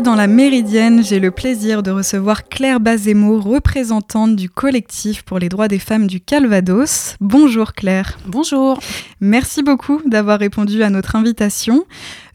Aujourd'hui, dans la Méridienne, j'ai le plaisir de recevoir Claire Bazemo, représentante du collectif pour les droits des femmes du Calvados. Bonjour Claire. Bonjour. Merci beaucoup d'avoir répondu à notre invitation.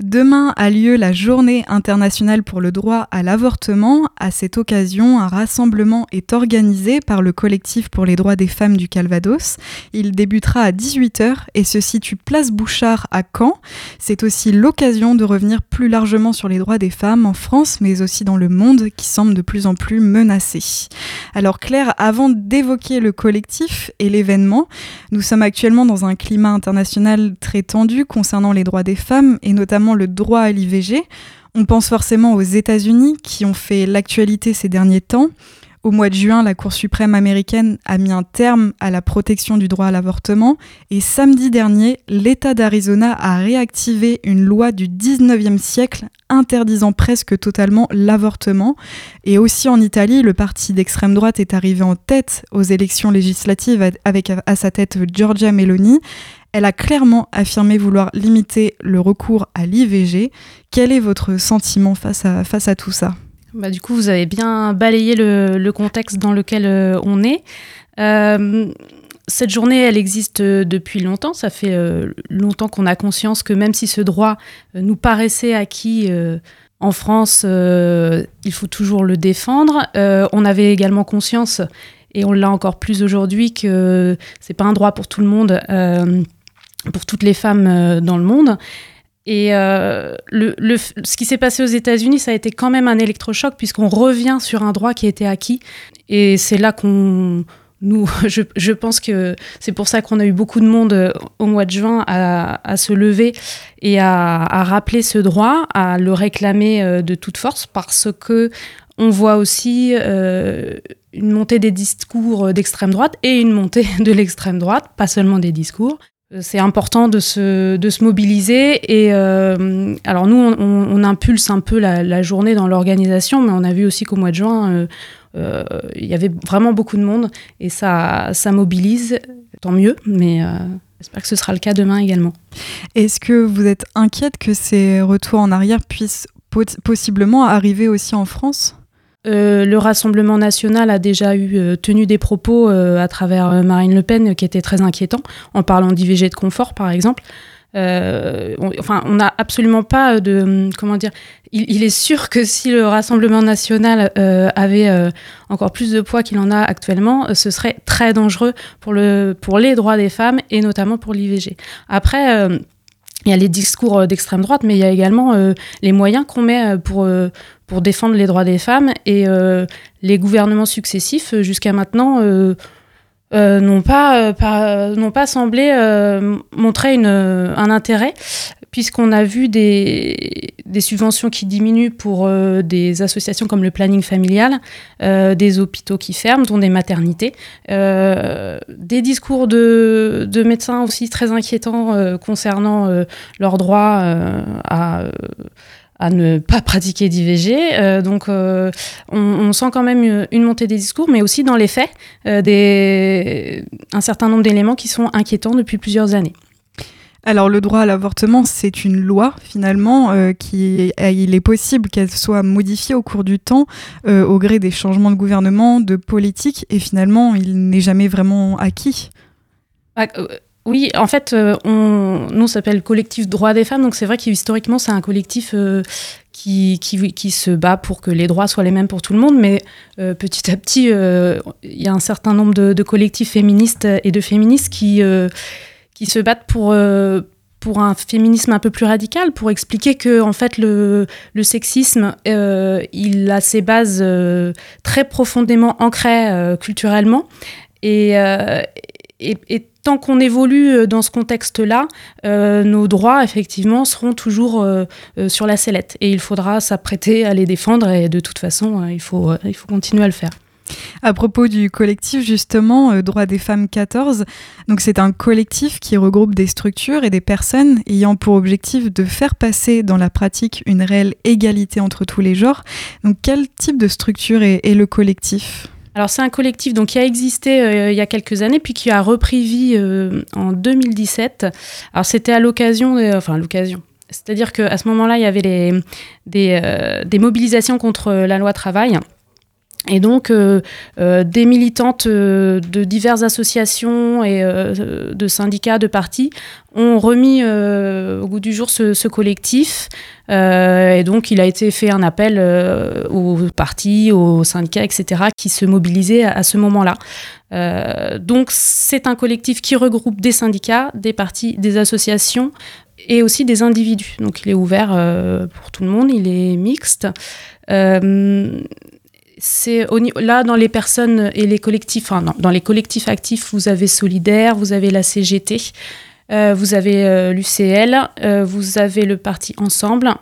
Demain a lieu la Journée internationale pour le droit à l'avortement. À cette occasion, un rassemblement est organisé par le collectif pour les droits des femmes du Calvados. Il débutera à 18h et se situe place Bouchard à Caen. C'est aussi l'occasion de revenir plus largement sur les droits des femmes en France, mais aussi dans le monde qui semble de plus en plus menacé. Alors Claire, avant d'évoquer le collectif et l'événement, nous sommes actuellement dans un climat international très tendu concernant les droits des femmes et notamment le droit à l'IVG. On pense forcément aux États-Unis qui ont fait l'actualité ces derniers temps. Au mois de juin, la Cour suprême américaine a mis un terme à la protection du droit à l'avortement et samedi dernier, l'État d'Arizona a réactivé une loi du 19e siècle interdisant presque totalement l'avortement. Et aussi en Italie, le parti d'extrême droite est arrivé en tête aux élections législatives avec à sa tête Giorgia Meloni. Elle a clairement affirmé vouloir limiter le recours à l'IVG. Quel est votre sentiment face à, tout ça? Bah, Du coup, vous avez bien balayé le, contexte dans lequel euh, on est. Euh, cette journée, elle existe depuis longtemps. Ça fait euh, longtemps qu'on a conscience que même si ce droit nous paraissait acquis en France, il faut toujours le défendre. on avait également conscience, et on l'a encore plus aujourd'hui, que c'est pas un droit pour tout le monde pour toutes les femmes euh, dans le monde. Et euh, ce qui s'est passé aux États-Unis, ça a été quand même un électrochoc puisqu'on revient sur un droit qui était acquis. Et c'est là qu'on, nous, je, pense que c'est pour ça qu'on a eu beaucoup de monde euh, au mois de juin à, se lever et à, rappeler ce droit, à le réclamer de toute force parce que on voit aussi une montée des discours d'extrême droite et une montée de l'extrême droite, pas seulement des discours. Euh, c'est important de se, de se mobiliser. Et euh, alors nous, on, impulse un peu la, journée dans l'organisation, mais on a vu aussi qu'au mois de juin, euh, il y avait vraiment beaucoup de monde et ça, ça mobilise. Tant mieux, mais j'espère que ce sera le cas demain également. Est-ce que vous êtes inquiète que ces retours en arrière puissent possiblement arriver aussi en France? Euh, le Rassemblement national a déjà eu euh, tenu des propos euh, à travers Marine Le Pen qui étaient très inquiétants, en parlant d'IVG de confort, par exemple. enfin, on n'a absolument pas de. Comment dire il, est sûr que si le Rassemblement national avait encore plus de poids qu'il en a actuellement, ce serait très dangereux pour, le, pour les droits des femmes et notamment pour l'IVG. Après il y a les discours d'extrême droite, mais il y a également les moyens qu'on met pour, pour défendre les droits des femmes. Et euh, les gouvernements successifs, euh, jusqu'à maintenant, euh, n'ont pas, n'ont pas semblé montrer une, un intérêt, puisqu'on a vu des, des, subventions qui diminuent pour des associations comme le planning familial, des hôpitaux qui ferment, dont des maternités, des discours de, de, médecins aussi très inquiétants concernant leurs droits à à ne pas pratiquer d'IVG. Euh, donc, euh, on, sent quand même une, montée des discours, mais aussi dans les faits, euh, des, un certain nombre d'éléments qui sont inquiétants depuis plusieurs années. Alors le droit à l'avortement, c'est une loi finalement qui il est possible qu'elle soit modifiée au cours du temps au gré des changements de gouvernement, de politique, et finalement il n'est jamais vraiment acquis. Oui, en fait, euh, on, nous, on s'appelle Collectif Droits des femmes. Donc, c'est vrai qu'historiquement, c'est un collectif euh, qui, qui, qui, se bat pour que les droits soient les mêmes pour tout le monde. Mais euh, petit à petit, il y a un certain nombre de, collectifs féministes et de féministes qui, qui se battent pour, pour un féminisme un peu plus radical, pour expliquer que, en fait, le, le sexisme, il a ses bases très profondément ancrées culturellement. Et, et, et tant qu'on évolue euh, dans ce contexte-là, euh, nos droits, effectivement, seront toujours euh, sur la sellette. Et il faudra s'apprêter à les défendre. Et de toute façon, il, faut, il faut continuer à le faire. À propos du collectif, justement, Droits des femmes 14, donc c'est un collectif qui regroupe des structures et des personnes ayant pour objectif de faire passer dans la pratique une réelle égalité entre tous les genres. Donc quel type de structure est le collectif? Alors c'est un collectif donc, qui a existé euh, il y a quelques années, puis qui a repris vie euh, en 2017. Alors c'était à l'occasion, enfin l'occasion, C'est-à-dire qu'à ce moment-là, il y avait des, des mobilisations contre la loi travail. Et donc, euh, euh, des militantes euh, de diverses associations et de syndicats, de partis, ont remis au goût du jour ce, collectif. et donc, il a été fait un appel aux partis, aux syndicats, etc., qui se mobilisaient à, ce moment-là. donc, c'est un collectif qui regroupe des syndicats, des partis, des associations et aussi des individus. Donc, il est ouvert pour tout le monde, il est mixte c'est là dans les personnes et les collectifs, enfin, dans les collectifs actifs, vous avez Solidaire, vous avez la CGT, euh, vous avez euh, l'UCL, euh, vous avez le parti Ensemble,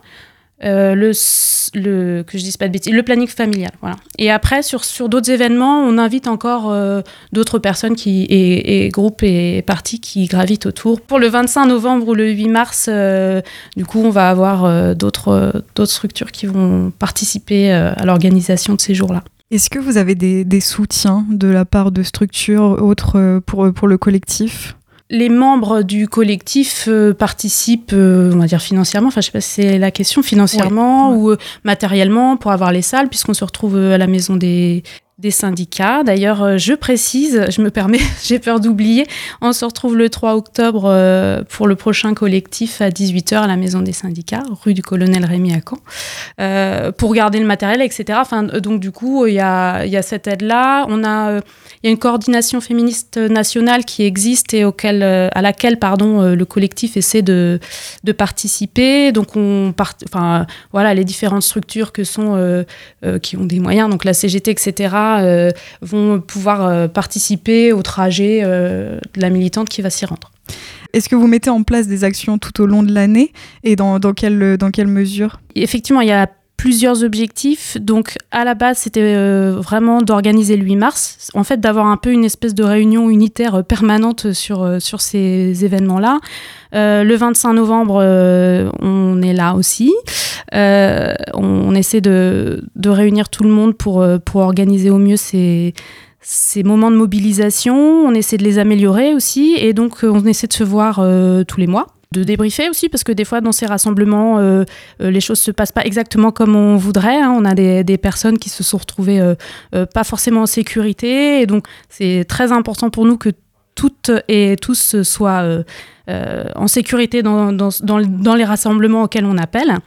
euh, le, que je dise pas de bêtises, le planning familial. Voilà. Et après, sur, sur d'autres événements, on invite encore euh, d'autres personnes qui, et, groupes et partis qui gravitent autour. Pour le 25 novembre ou le 8 mars, euh, du coup, on va avoir d'autres, d'autres structures qui vont participer à l'organisation de ces jours-là. Est-ce que vous avez des, des, soutiens de la part de structures autres pour, pour le collectif? Les membres du collectif euh, participent, euh, on va dire financièrement, enfin je sais pas si c'est la question, financièrement ou euh, matériellement pour avoir les salles, puisqu'on se retrouve à la maison des, des syndicats. D'ailleurs, euh, je précise, je me permets, j'ai peur d'oublier, on se retrouve le 3 octobre euh, pour le prochain collectif à 18h à la Maison des syndicats, rue du Colonel Rémy à Caen, euh, pour garder le matériel, etc. Enfin, donc du coup, il y a, cette aide-là. On a, il y a une coordination féministe nationale qui existe et auquel, à laquelle pardon, le collectif essaie de, participer. Donc on part, enfin, voilà, les différentes structures qui ont des moyens, donc la CGT, etc., euh, vont pouvoir euh, participer au trajet euh, de la militante qui va s'y rendre. Est-ce que vous mettez en place des actions tout au long de l'année et dans, dans, quelle, dans quelle mesure? Effectivement, il y a plusieurs objectifs. Donc, à la base, c'était vraiment d'organiser le 8 mars. En fait, d'avoir un peu une espèce de réunion unitaire permanente sur, sur ces événements-là. le 25 novembre, on est là aussi. Euh, on, essaie de, réunir tout le monde pour, euh, pour organiser au mieux ces, ces moments de mobilisation. On essaie de les améliorer aussi. Et donc, euh, on essaie de se voir tous les mois de débriefer aussi, parce que des fois, dans ces rassemblements, les choses se passent pas exactement comme on voudrait. Hein. On a des, personnes qui se sont retrouvées pas forcément en sécurité. Et donc, c'est très important pour nous que toutes et tous soient euh, en sécurité dans, dans, les rassemblements auxquels on appelle.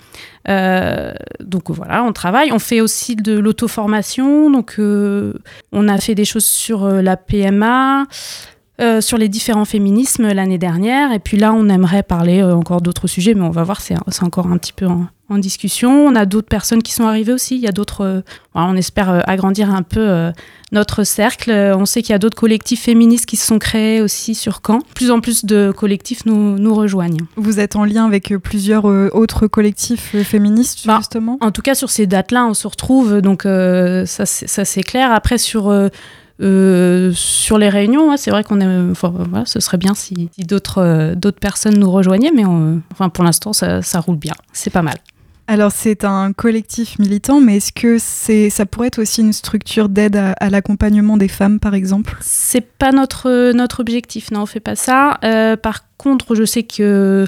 Euh, donc voilà, on travaille. On fait aussi de l'auto-formation. Donc euh, on a fait des choses sur la PMA. Sur les différents féminismes l'année dernière. Et puis là, on aimerait parler encore d'autres sujets, mais on va voir, c'est encore un petit peu en, en discussion. On a d'autres personnes qui sont arrivées aussi. Il y a d'autres. Euh, on espère euh, agrandir un peu euh, notre cercle. On sait qu'il y a d'autres collectifs féministes qui se sont créés aussi sur Caen. Plus en plus de collectifs nous, nous rejoignent. Vous êtes en lien avec plusieurs autres collectifs féministes, bah, justement? En tout cas, sur ces dates-là, on se retrouve. Donc, ça, c'est clair. Après, sur. Sur les réunions, c'est vrai qu'on est, enfin, voilà, ce serait bien si, d'autres d'autres personnes nous rejoignaient, mais enfin, pour l'instant, ça, ça roule bien. C'est pas mal. Alors c'est un collectif militant, mais est-ce que c'est ça pourrait être aussi une structure d'aide à, l'accompagnement des femmes, par exemple? C'est pas notre notre objectif, non, on fait pas ça. Euh, par contre, je sais que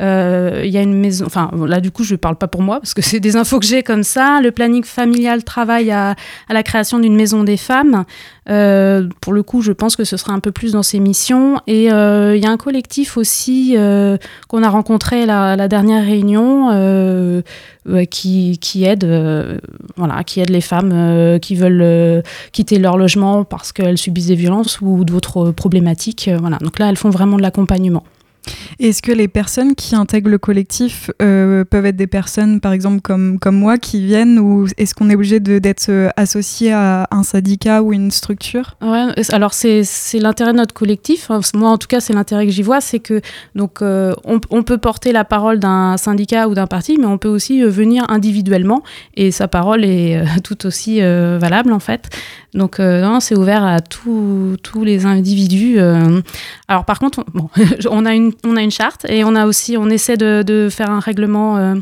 euh, il y a une maison. Enfin, là, du coup, je ne parle pas pour moi parce que c'est des infos que j'ai comme ça. Le planning familial travaille à, la création d'une maison des femmes. Euh, pour le coup, je pense que ce sera un peu plus dans ses missions. Et euh, il y a un collectif aussi qu'on a rencontré à la, dernière réunion qui, qui, aide, voilà, qui les femmes qui veulent quitter leur logement parce qu'elles subissent des violences ou d'autres problématiques. voilà. Donc là, elles font vraiment de l'accompagnement. Est-ce que les personnes qui intègrent le collectif euh, peuvent être des personnes, par exemple, comme, comme moi, qui viennent, ou est-ce qu'on est obligé d'être euh, associé à un syndicat ou une structure? Alors c'est l'intérêt de notre collectif. Moi, en tout cas, c'est l'intérêt que j'y vois, c'est que donc euh, on, peut porter la parole d'un syndicat ou d'un parti, mais on peut aussi venir individuellement, et sa parole est tout aussi valable en fait. Donc non, c'est ouvert à tous les individus. Alors par contre, bon, on a une on a une charte et on a aussi, on essaie de, faire un règlement euh,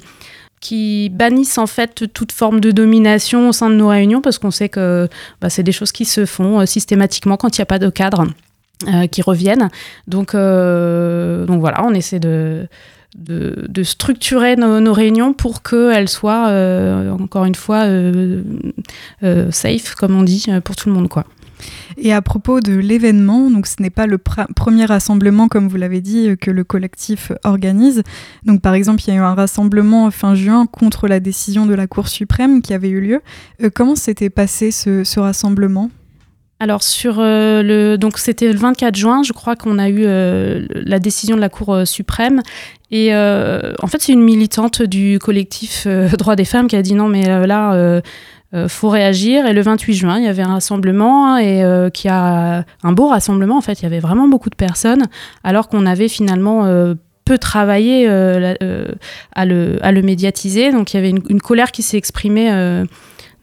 qui bannisse en fait toute forme de domination au sein de nos réunions parce qu'on sait que bah, c'est des choses qui se font euh, systématiquement quand il n'y a pas de cadre euh, qui reviennent. Donc, donc voilà, on essaie de, de, structurer nos, réunions pour qu'elles soient, encore une fois, safe, comme on dit, pour tout le monde. quoi. Et à propos de l'événement, donc ce n'est pas le premier rassemblement, comme vous l'avez dit, que le collectif organise. Donc par exemple, il y a eu un rassemblement fin juin contre la décision de la Cour suprême qui avait eu lieu. Euh, comment s'était passé ce, rassemblement? Alors sur euh, le donc c'était le 24 juin, je crois qu'on a eu euh, la décision de la Cour suprême et en fait c'est une militante du collectif droits des femmes qui a dit non mais là euh, faut réagir. Et le 28 juin, il y avait un rassemblement et euh, qui a un beau rassemblement. En fait, il y avait vraiment beaucoup de personnes, alors qu'on avait finalement euh, peu travaillé à, le, à le médiatiser. Donc il y avait une, colère qui s'est exprimée de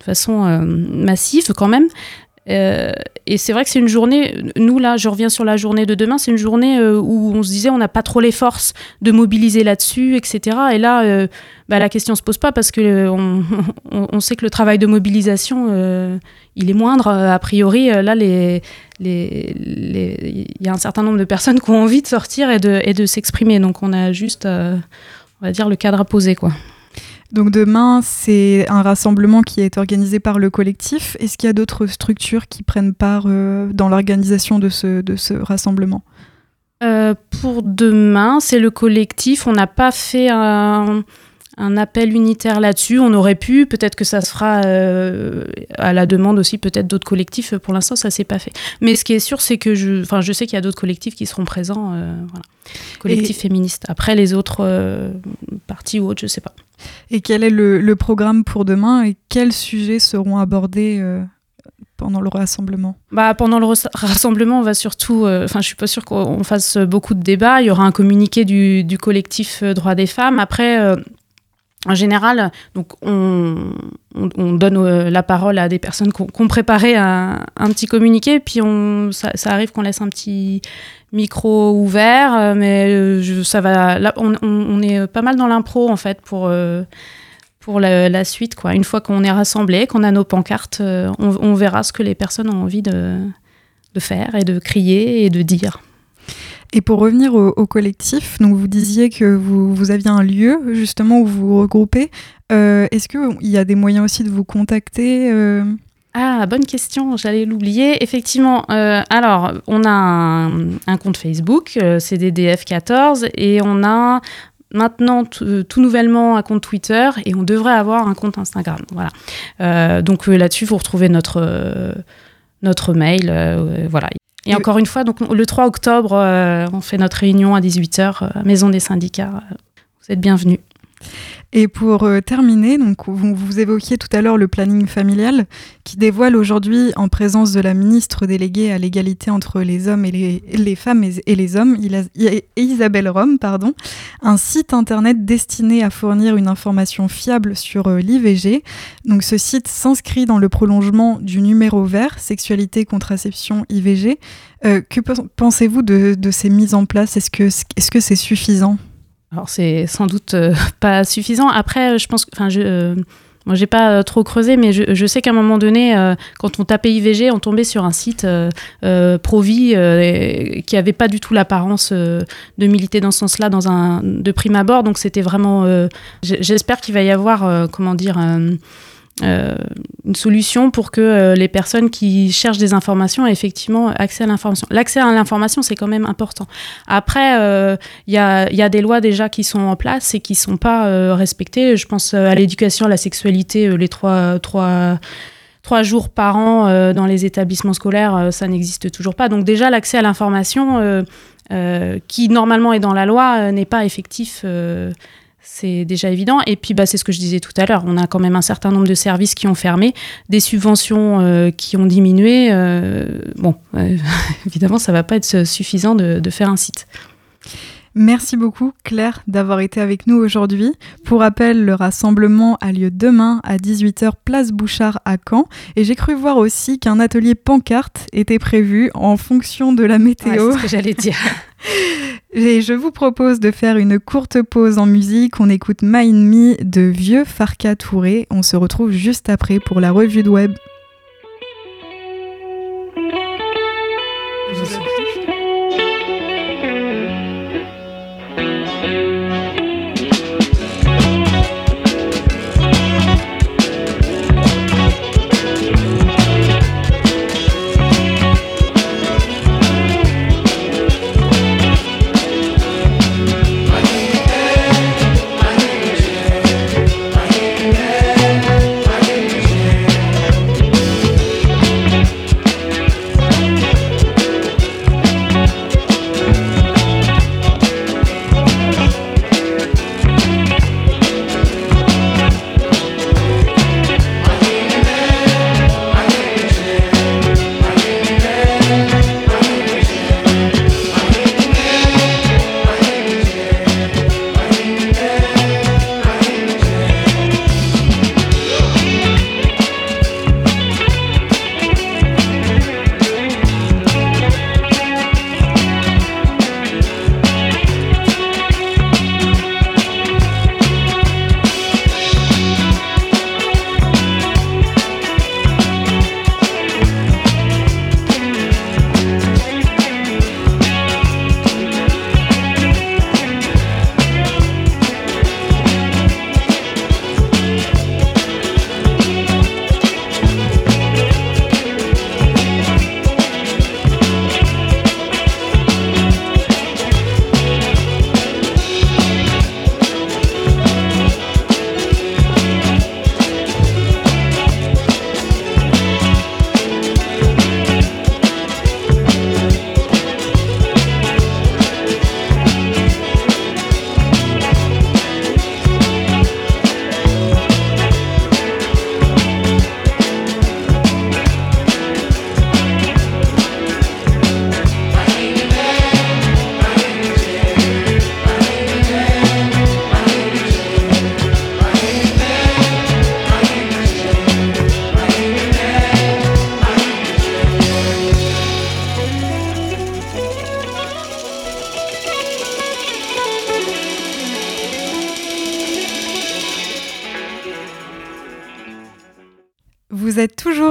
façon massive quand même. Euh, et c'est vrai que c'est une journée, nous là, je reviens sur la journée de demain, c'est une journée euh, où on se disait on n'a pas trop les forces de mobiliser là-dessus, etc. Et là, euh, bah, la question se pose pas parce que on, sait que le travail de mobilisation, il est moindre. A priori, là, il y a un certain nombre de personnes qui ont envie de sortir et de, et de s'exprimer. Donc on a juste, on va dire, le cadre à poser, quoi. Donc demain, c'est un rassemblement qui est organisé par le collectif. Est-ce qu'il y a d'autres structures qui prennent part euh, dans l'organisation de ce, rassemblement? Euh, Pour demain, c'est le collectif. On n'a pas fait un, appel unitaire là-dessus. On aurait pu, peut-être que ça se fera euh, à la demande aussi, peut-être d'autres collectifs. Pour l'instant, ça s'est pas fait. Mais ce qui est sûr, c'est que je, sais qu'il y a d'autres collectifs qui seront présents. Collectifs féministes. Après, les autres euh, partis ou autres, je sais pas. Et quel est le, programme pour demain et quels sujets seront abordés pendant le rassemblement? Bah, Pendant le rassemblement, on va surtout. Enfin, je suis pas sûre qu'on fasse beaucoup de débats. Il y aura un communiqué du, du collectif Droits des femmes. Après en général, donc on, donne euh, la parole à des personnes qui ont, préparé un, petit communiqué, puis on, ça, arrive qu'on laisse un petit micro ouvert, euh, mais euh, ça va. On, est pas mal dans l'impro en fait pour pour la, suite, quoi. Une fois qu'on est rassemblés, qu'on a nos pancartes, on, verra ce que les personnes ont envie de, de faire et de crier et de dire. Et pour revenir au, collectif, donc vous disiez que vous, aviez un lieu justement où vous vous regroupez. Euh, est-ce qu'il y a des moyens aussi de vous contacter euh? Ah, bonne question, j'allais l'oublier. Effectivement, euh, alors, on a un, compte Facebook, CDDF14, et on a maintenant tout nouvellement un compte Twitter, et on devrait avoir un compte Instagram. Voilà. donc là-dessus, vous retrouvez notre, notre mail. voilà. Et encore une fois, donc, le 3 octobre, euh, on fait notre réunion à 18h, euh, Maison des syndicats. Vous êtes bienvenus. Et pour euh, terminer, donc vous, évoquiez tout à l'heure le planning familial qui dévoile aujourd'hui, en présence de la ministre déléguée à l'égalité entre les hommes et les, femmes et, les hommes, Isabelle Rome, pardon, un site internet destiné à fournir une information fiable sur euh, l'IVG. Donc ce site s'inscrit dans le prolongement du numéro vert Sexualité, contraception, IVG. Euh, que pensez-vous de, ces mises en place? Est-ce que c'est -ce c'est suffisant? Alors c'est sans doute euh, pas suffisant. Après, je pense, enfin, je, euh, moi j'ai pas euh, trop creusé, mais je, sais qu'à un moment donné, quand on tapait IVG, on tombait sur un site Provi qui avait pas du tout l'apparence de militer dans ce sens-là, dans un de prime abord. Donc c'était vraiment. J'espère qu'il va y avoir, comment dire euh, une solution pour que euh, les personnes qui cherchent des informations aient effectivement accès à l'information. L'accès à l'information, c'est quand même important. Après, il euh, y, a, y, a, des lois déjà qui sont en place et qui ne sont pas respectées. Je pense à l'éducation à la sexualité, les trois, trois, trois jours par an dans les établissements scolaires, ça n'existe toujours pas. Donc déjà, l'accès à l'information, qui normalement est dans la loi, n'est pas effectif c'est déjà évident. Et puis, bah, c'est ce que je disais tout à l'heure. On a quand même un certain nombre de services qui ont fermé, des subventions euh, qui ont diminué. Euh, bon, euh, évidemment, ça ne va pas être suffisant de, de faire un site. Merci beaucoup Claire d'avoir été avec nous aujourd'hui. Pour rappel, le rassemblement a lieu demain à 18h place Bouchard à Caen et j'ai cru voir aussi qu'un atelier pancarte était prévu en fonction de la météo. c'est ce que j'allais dire. Et je vous propose de faire une courte pause en musique. On écoute Mind Me de Vieux Farka Touré. On se retrouve juste après pour la revue de web.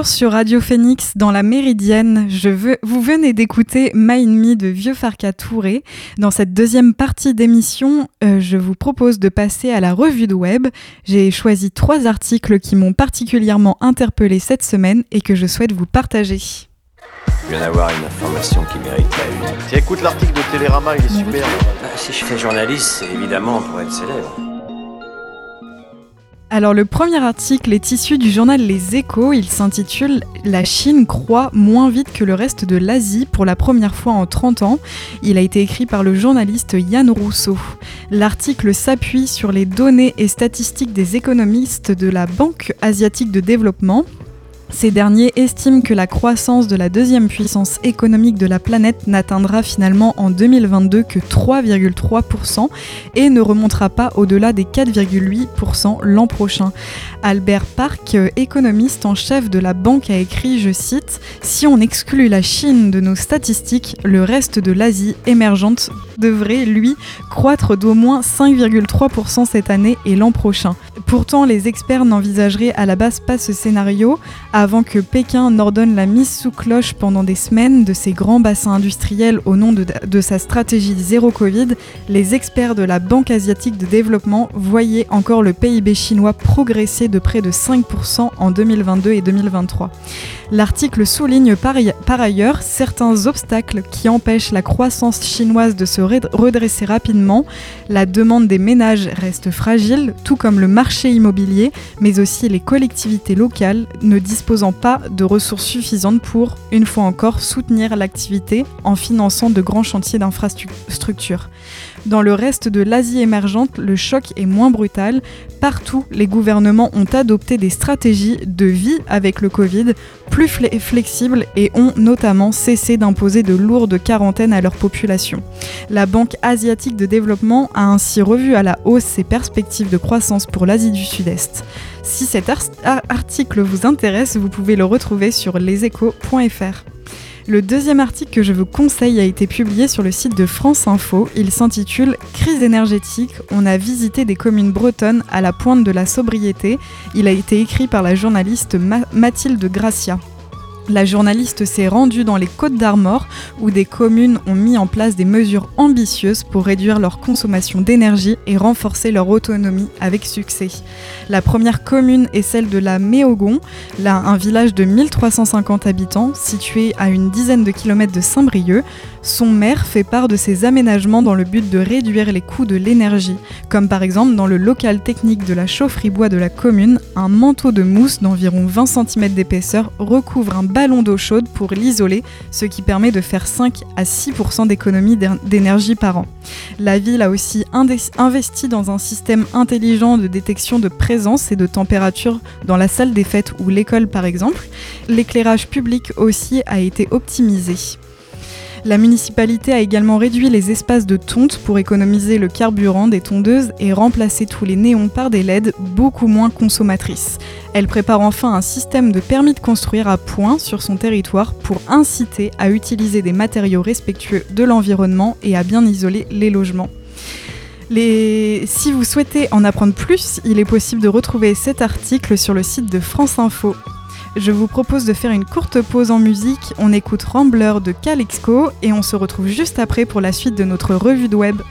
Toujours sur Radio Phoenix dans la Méridienne. Je veux, vous venez d'écouter My Me de Vieux Farca Touré. Dans cette deuxième partie d'émission, euh, je vous propose de passer à la revue de web. J'ai choisi trois articles qui m'ont particulièrement interpellé cette semaine et que je souhaite vous partager. Je viens d'avoir une information qui mérite la une. Tiens, écoute l'article de Télérama, il est super. Bah, si je fais journaliste, c'est évidemment pour être célèbre. Alors le premier article est issu du journal Les Échos, il s'intitule La Chine croît moins vite que le reste de l'Asie pour la première fois en 30 ans. Il a été écrit par le journaliste Yann Rousseau. L'article s'appuie sur les données et statistiques des économistes de la Banque asiatique de développement ces derniers estiment que la croissance de la deuxième puissance économique de la planète n'atteindra finalement en 2022 que 3,3% et ne remontera pas au-delà des 4,8% l'an prochain. Albert Park, économiste en chef de la banque, a écrit, je cite, Si on exclut la Chine de nos statistiques, le reste de l'Asie émergente devrait, lui, croître d'au moins 5,3% cette année et l'an prochain. Pourtant, les experts n'envisageraient à la base pas ce scénario avant que Pékin n'ordonne la mise sous cloche pendant des semaines de ses grands bassins industriels au nom de, sa stratégie zéro Covid, les experts de la Banque asiatique de développement voyaient encore le PIB chinois progresser de près de 5% en 2022 et 2023. L'article souligne par, par ailleurs certains obstacles qui empêchent la croissance chinoise de se redresser rapidement. La demande des ménages reste fragile, tout comme le marché immobilier, mais aussi les collectivités locales ne disposant pas de ressources suffisantes pour, une fois encore, soutenir l'activité en finançant de grands chantiers d'infrastructures. Dans le reste de l'Asie émergente, le choc est moins brutal. Partout, les gouvernements ont adopté des stratégies de vie avec le Covid plus flexibles et ont notamment cessé d'imposer de lourdes quarantaines à leur population. La Banque asiatique de développement a ainsi revu à la hausse ses perspectives de croissance pour l'Asie du Sud-Est. Si cet article vous intéresse, vous pouvez le retrouver sur leséchos.fr. Le deuxième article que je vous conseille a été publié sur le site de France Info. Il s'intitule Crise énergétique. On a visité des communes bretonnes à la pointe de la sobriété. Il a été écrit par la journaliste Mathilde Gracia. La journaliste s'est rendue dans les Côtes d'Armor où des communes ont mis en place des mesures ambitieuses pour réduire leur consommation d'énergie et renforcer leur autonomie avec succès. La première commune est celle de la Méogon, là un village de 1350 habitants situé à une dizaine de kilomètres de Saint-Brieuc. Son maire fait part de ses aménagements dans le but de réduire les coûts de l'énergie, comme par exemple dans le local technique de la chaufferie bois de la commune, un manteau de mousse d'environ 20 cm d'épaisseur recouvre un ballon d'eau chaude pour l'isoler, ce qui permet de faire 5 à 6% d'économie d'énergie par an. La ville a aussi investi dans un système intelligent de détection de présence et de température dans la salle des fêtes ou l'école par exemple. L'éclairage public aussi a été optimisé. La municipalité a également réduit les espaces de tonte pour économiser le carburant des tondeuses et remplacer tous les néons par des LED beaucoup moins consommatrices. Elle prépare enfin un système de permis de construire à point sur son territoire pour inciter à utiliser des matériaux respectueux de l'environnement et à bien isoler les logements. Si vous souhaitez en apprendre plus, il est possible de retrouver cet article sur le site de France Info. Je vous propose de faire une courte pause en musique. On écoute Rambler de Calixco et on se retrouve juste après pour la suite de notre revue de web.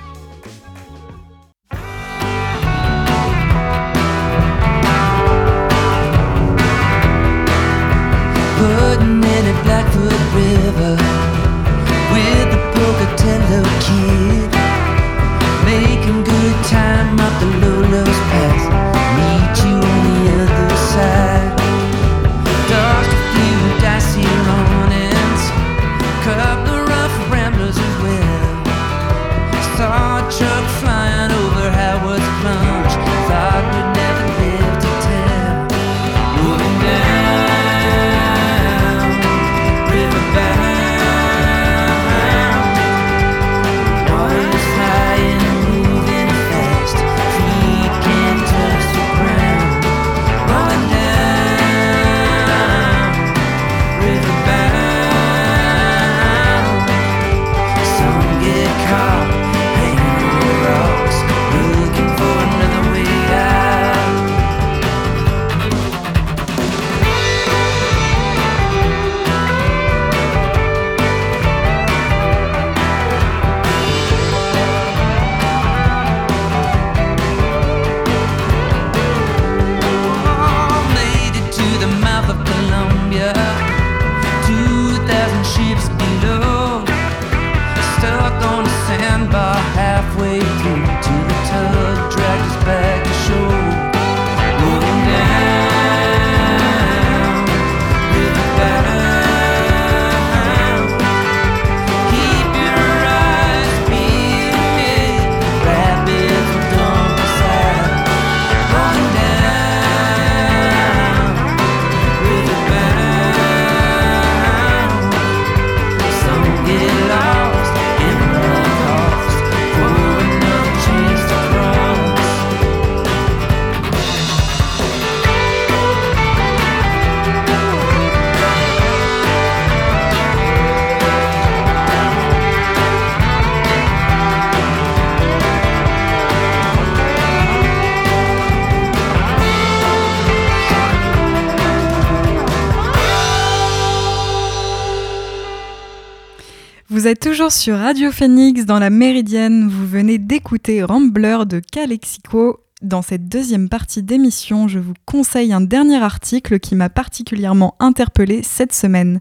Toujours sur Radio Phoenix dans la Méridienne. Vous venez d'écouter Rambler de Calexico. Dans cette deuxième partie d'émission, je vous conseille un dernier article qui m'a particulièrement interpellé cette semaine.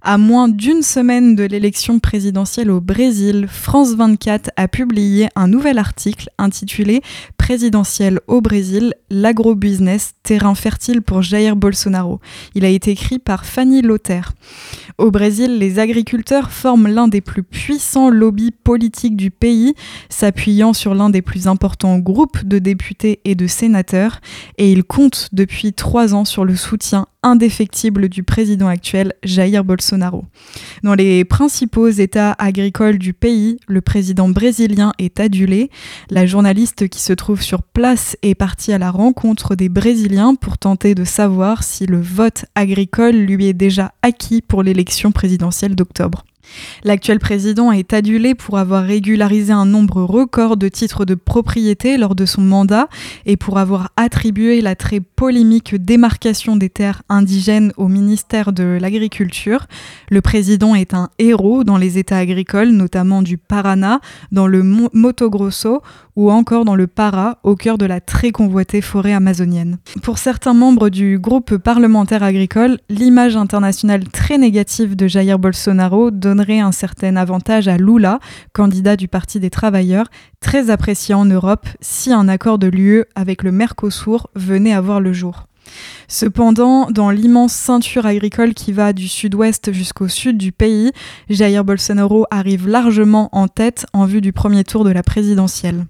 À moins d'une semaine de l'élection présidentielle au Brésil, France 24 a publié un nouvel article intitulé Présidentielle au Brésil, l'agrobusiness, terrain fertile pour Jair Bolsonaro. Il a été écrit par Fanny Lother. Au Brésil, les agriculteurs forment l'un des plus puissants lobbies politiques du pays, s'appuyant sur l'un des plus importants groupes de députés et de sénateurs, et ils comptent depuis trois ans sur le soutien indéfectible du président actuel, Jair Bolsonaro. Dans les principaux États agricoles du pays, le président brésilien est adulé. La journaliste qui se trouve sur place est partie à la rencontre des Brésiliens pour tenter de savoir si le vote agricole lui est déjà acquis pour l'élection présidentielle d'octobre. L'actuel président est adulé pour avoir régularisé un nombre record de titres de propriété lors de son mandat et pour avoir attribué la très polémique démarcation des terres indigènes au ministère de l'Agriculture. Le président est un héros dans les États agricoles, notamment du Paraná, dans le Mo- Mato Grosso ou encore dans le Para, au cœur de la très convoitée forêt amazonienne. Pour certains membres du groupe parlementaire agricole, l'image internationale très négative de Jair Bolsonaro donnerait un certain avantage à Lula, candidat du Parti des travailleurs, très apprécié en Europe si un accord de l'UE avec le Mercosur venait à voir le jour. Cependant, dans l'immense ceinture agricole qui va du sud-ouest jusqu'au sud du pays, Jair Bolsonaro arrive largement en tête en vue du premier tour de la présidentielle.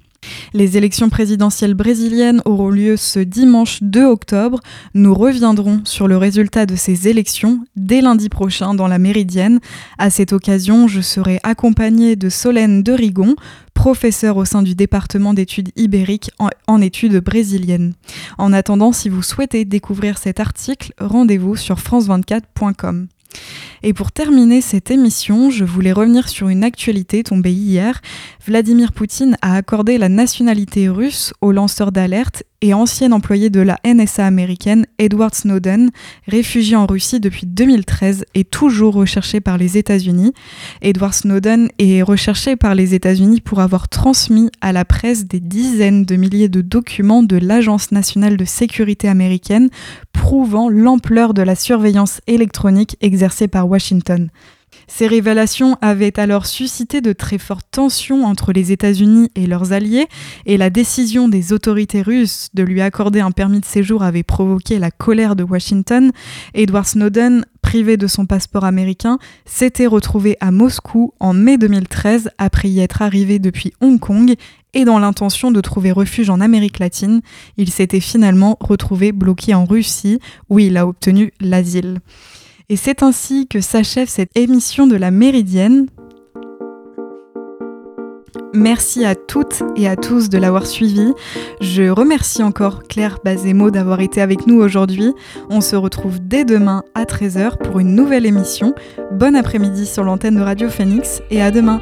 Les élections présidentielles brésiliennes auront lieu ce dimanche 2 octobre. Nous reviendrons sur le résultat de ces élections dès lundi prochain dans la Méridienne. À cette occasion, je serai accompagnée de Solène de Rigon, professeure au sein du département d'études ibériques en études brésiliennes. En attendant, si vous souhaitez découvrir cet article, rendez-vous sur france24.com. Et pour terminer cette émission, je voulais revenir sur une actualité tombée hier. Vladimir Poutine a accordé la nationalité russe au lanceur d'alerte et ancien employé de la NSA américaine Edward Snowden, réfugié en Russie depuis 2013 et toujours recherché par les États-Unis. Edward Snowden est recherché par les États-Unis pour avoir transmis à la presse des dizaines de milliers de documents de l'Agence nationale de sécurité américaine prouvant l'ampleur de la surveillance électronique exercée par Washington. Ces révélations avaient alors suscité de très fortes tensions entre les États-Unis et leurs alliés, et la décision des autorités russes de lui accorder un permis de séjour avait provoqué la colère de Washington. Edward Snowden, privé de son passeport américain, s'était retrouvé à Moscou en mai 2013 après y être arrivé depuis Hong Kong et dans l'intention de trouver refuge en Amérique latine, il s'était finalement retrouvé bloqué en Russie où il a obtenu l'asile. Et c'est ainsi que s'achève cette émission de la Méridienne. Merci à toutes et à tous de l'avoir suivi. Je remercie encore Claire Bazemo d'avoir été avec nous aujourd'hui. On se retrouve dès demain à 13h pour une nouvelle émission. Bon après-midi sur l'antenne de Radio Phoenix et à demain.